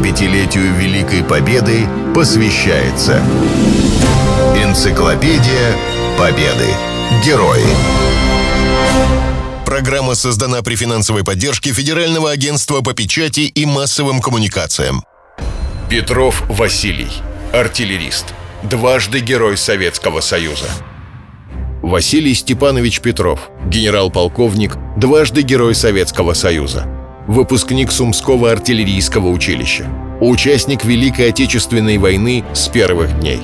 75-летию Великой Победы посвящается Энциклопедия Победы. Герои. Программа создана при финансовой поддержке Федерального агентства по печати и массовым коммуникациям. Петров Василий. Артиллерист. Дважды Герой Советского Союза. Василий Степанович Петров, генерал-полковник, дважды Герой Советского Союза. Выпускник Сумского артиллерийского училища. Участник Великой Отечественной войны с первых дней.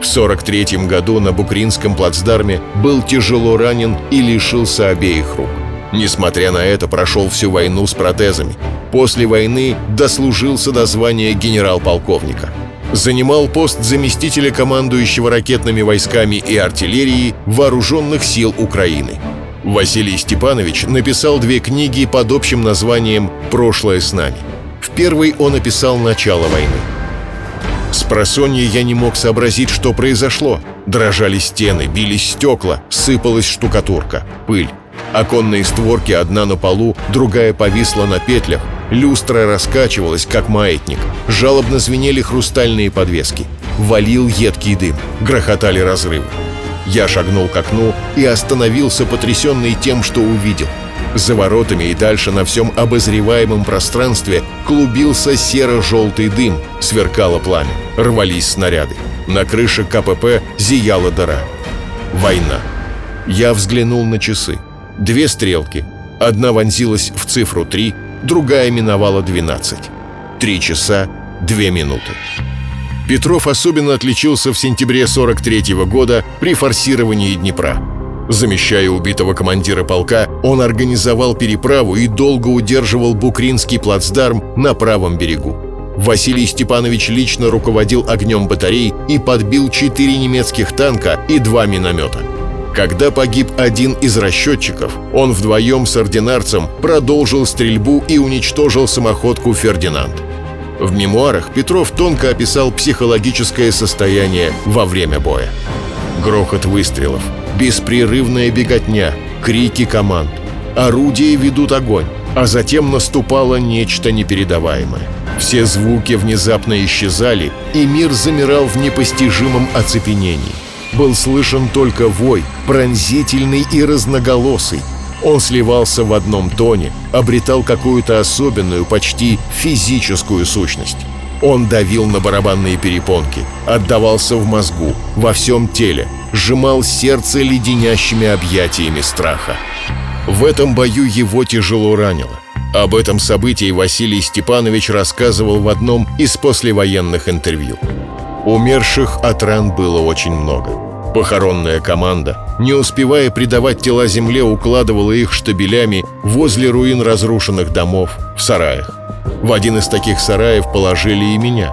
В 43 году на Букринском плацдарме был тяжело ранен и лишился обеих рук. Несмотря на это, прошел всю войну с протезами. После войны дослужился до звания генерал-полковника – занимал пост заместителя командующего ракетными войсками и артиллерией Вооруженных сил Украины. Василий Степанович написал две книги под общим названием «Прошлое с нами». В первой он описал начало войны. С просонья я не мог сообразить, что произошло. Дрожали стены, бились стекла, сыпалась штукатурка, пыль. Оконные створки одна на полу, другая повисла на петлях, Люстра раскачивалась, как маятник. Жалобно звенели хрустальные подвески. Валил едкий дым. Грохотали разрывы. Я шагнул к окну и остановился, потрясенный тем, что увидел. За воротами и дальше на всем обозреваемом пространстве клубился серо-желтый дым, сверкало пламя, рвались снаряды. На крыше КПП зияла дыра. Война. Я взглянул на часы. Две стрелки. Одна вонзилась в цифру 3, другая миновала 12. Три часа, две минуты. Петров особенно отличился в сентябре 43 -го года при форсировании Днепра. Замещая убитого командира полка, он организовал переправу и долго удерживал Букринский плацдарм на правом берегу. Василий Степанович лично руководил огнем батарей и подбил четыре немецких танка и два миномета. Когда погиб один из расчетчиков, он вдвоем с ординарцем продолжил стрельбу и уничтожил самоходку «Фердинанд». В мемуарах Петров тонко описал психологическое состояние во время боя. Грохот выстрелов, беспрерывная беготня, крики команд. Орудия ведут огонь, а затем наступало нечто непередаваемое. Все звуки внезапно исчезали, и мир замирал в непостижимом оцепенении – был слышен только вой, пронзительный и разноголосый. Он сливался в одном тоне, обретал какую-то особенную, почти физическую сущность. Он давил на барабанные перепонки, отдавался в мозгу, во всем теле, сжимал сердце леденящими объятиями страха. В этом бою его тяжело ранило. Об этом событии Василий Степанович рассказывал в одном из послевоенных интервью. Умерших от ран было очень много. Похоронная команда, не успевая предавать тела земле, укладывала их штабелями возле руин разрушенных домов в сараях. В один из таких сараев положили и меня.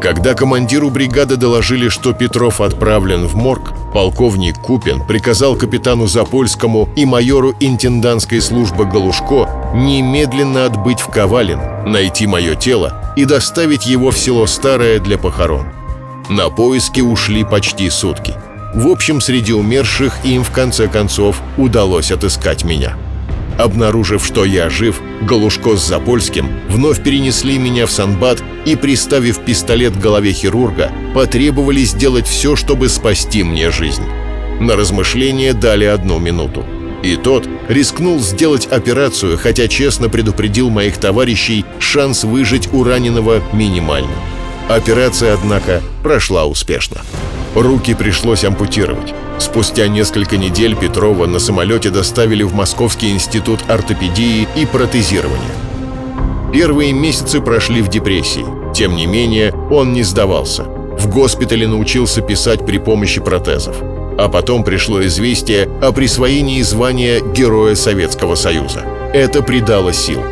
Когда командиру бригады доложили, что Петров отправлен в морг, полковник Купин приказал капитану Запольскому и майору интендантской службы Галушко немедленно отбыть в Ковалин, найти мое тело и доставить его в село Старое для похорон. На поиски ушли почти сутки. В общем, среди умерших им в конце концов удалось отыскать меня. Обнаружив, что я жив, Галушко с Запольским вновь перенесли меня в Санбат и, приставив пистолет к голове хирурга, потребовали сделать все, чтобы спасти мне жизнь. На размышление дали одну минуту. И тот рискнул сделать операцию, хотя честно предупредил моих товарищей, шанс выжить у раненого минимальный. Операция, однако, прошла успешно. Руки пришлось ампутировать. Спустя несколько недель Петрова на самолете доставили в Московский институт ортопедии и протезирования. Первые месяцы прошли в депрессии. Тем не менее, он не сдавался. В госпитале научился писать при помощи протезов. А потом пришло известие о присвоении звания Героя Советского Союза. Это придало сил.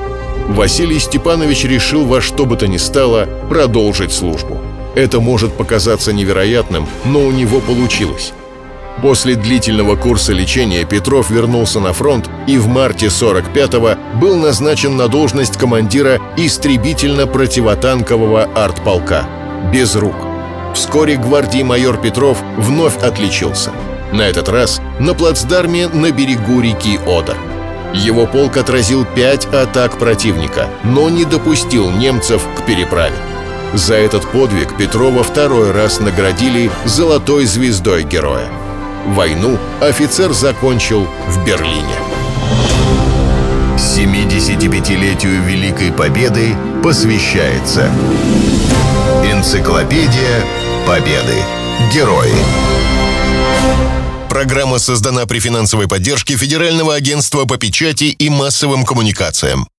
Василий Степанович решил во что бы то ни стало продолжить службу. Это может показаться невероятным, но у него получилось. После длительного курса лечения Петров вернулся на фронт и в марте 45-го был назначен на должность командира истребительно-противотанкового артполка. Без рук. Вскоре гвардии майор Петров вновь отличился. На этот раз на плацдарме на берегу реки Одер. Его полк отразил пять атак противника, но не допустил немцев к переправе. За этот подвиг Петрова второй раз наградили «Золотой звездой героя». Войну офицер закончил в Берлине. 75-летию Великой Победы посвящается Энциклопедия Победы. Герои. Программа создана при финансовой поддержке Федерального агентства по печати и массовым коммуникациям.